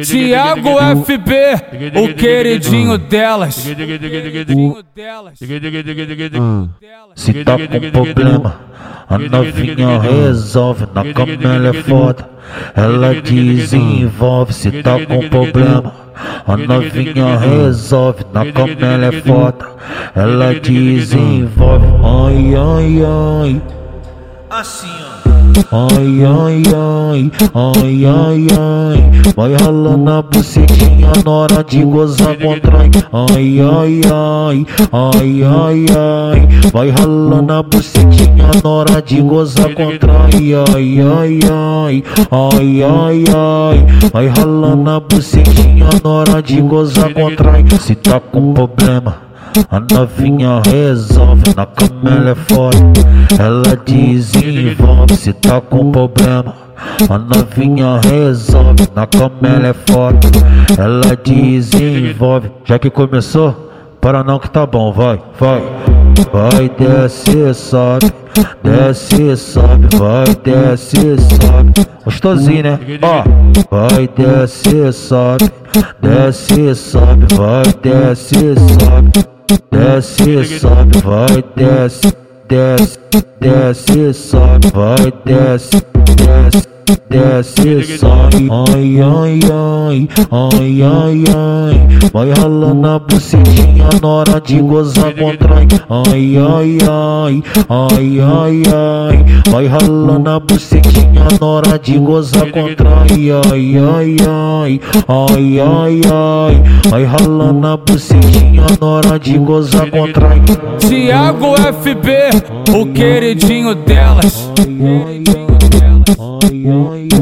Tiago FB, o queridinho delas. Se tá com problema, a novinha resolve. Na cama ela é foda, ela desenvolve. Se tá com problema, a novinha resolve. Na cama ela é foda, ela desenvolve. Ai, ai, ai. Assim, ó. Ai, ai, ai, ai, ai, ai. Vai ralando a bucetinha na hora de gozar contrai. Ai, ai, ai, ai, ai, ai. Vai ralando a bucetinha na hora de gozar contrai. Ai, ai, ai, ai, ai, ai. Vai ralando a bucetinha na hora de gozar contrai. Se tá com problema. A novinha resolve, na cama ela é forte, ela desenvolve se tá com problema. A novinha resolve, na cama ela é forte, ela desenvolve. Já que começou, para não que tá bom, vai, vai. Vai, desce, sobe, desce, sobe, vai, desce, sobe. Gostosinho, né? Ó, vai, desce, sobe, desce, sobe, vai, desce, sobe. Desce, sobe, vai, desce, desce, desce, sobe, vai, desce, desce desce, sobe, ai, ai, ai, ai, ai, ai, vai ralando a bucetinha na hora de gozar contrai, ai, ai, ai, ai, ai, ai, vai ralando a bucetinha na hora de gozar contrai, ai, ai, ai, ai, ai, ai, vai ralando a bucetinha na hora de gozar contrai. Tiago FB, o queridinho delas. Ai, ai, ai.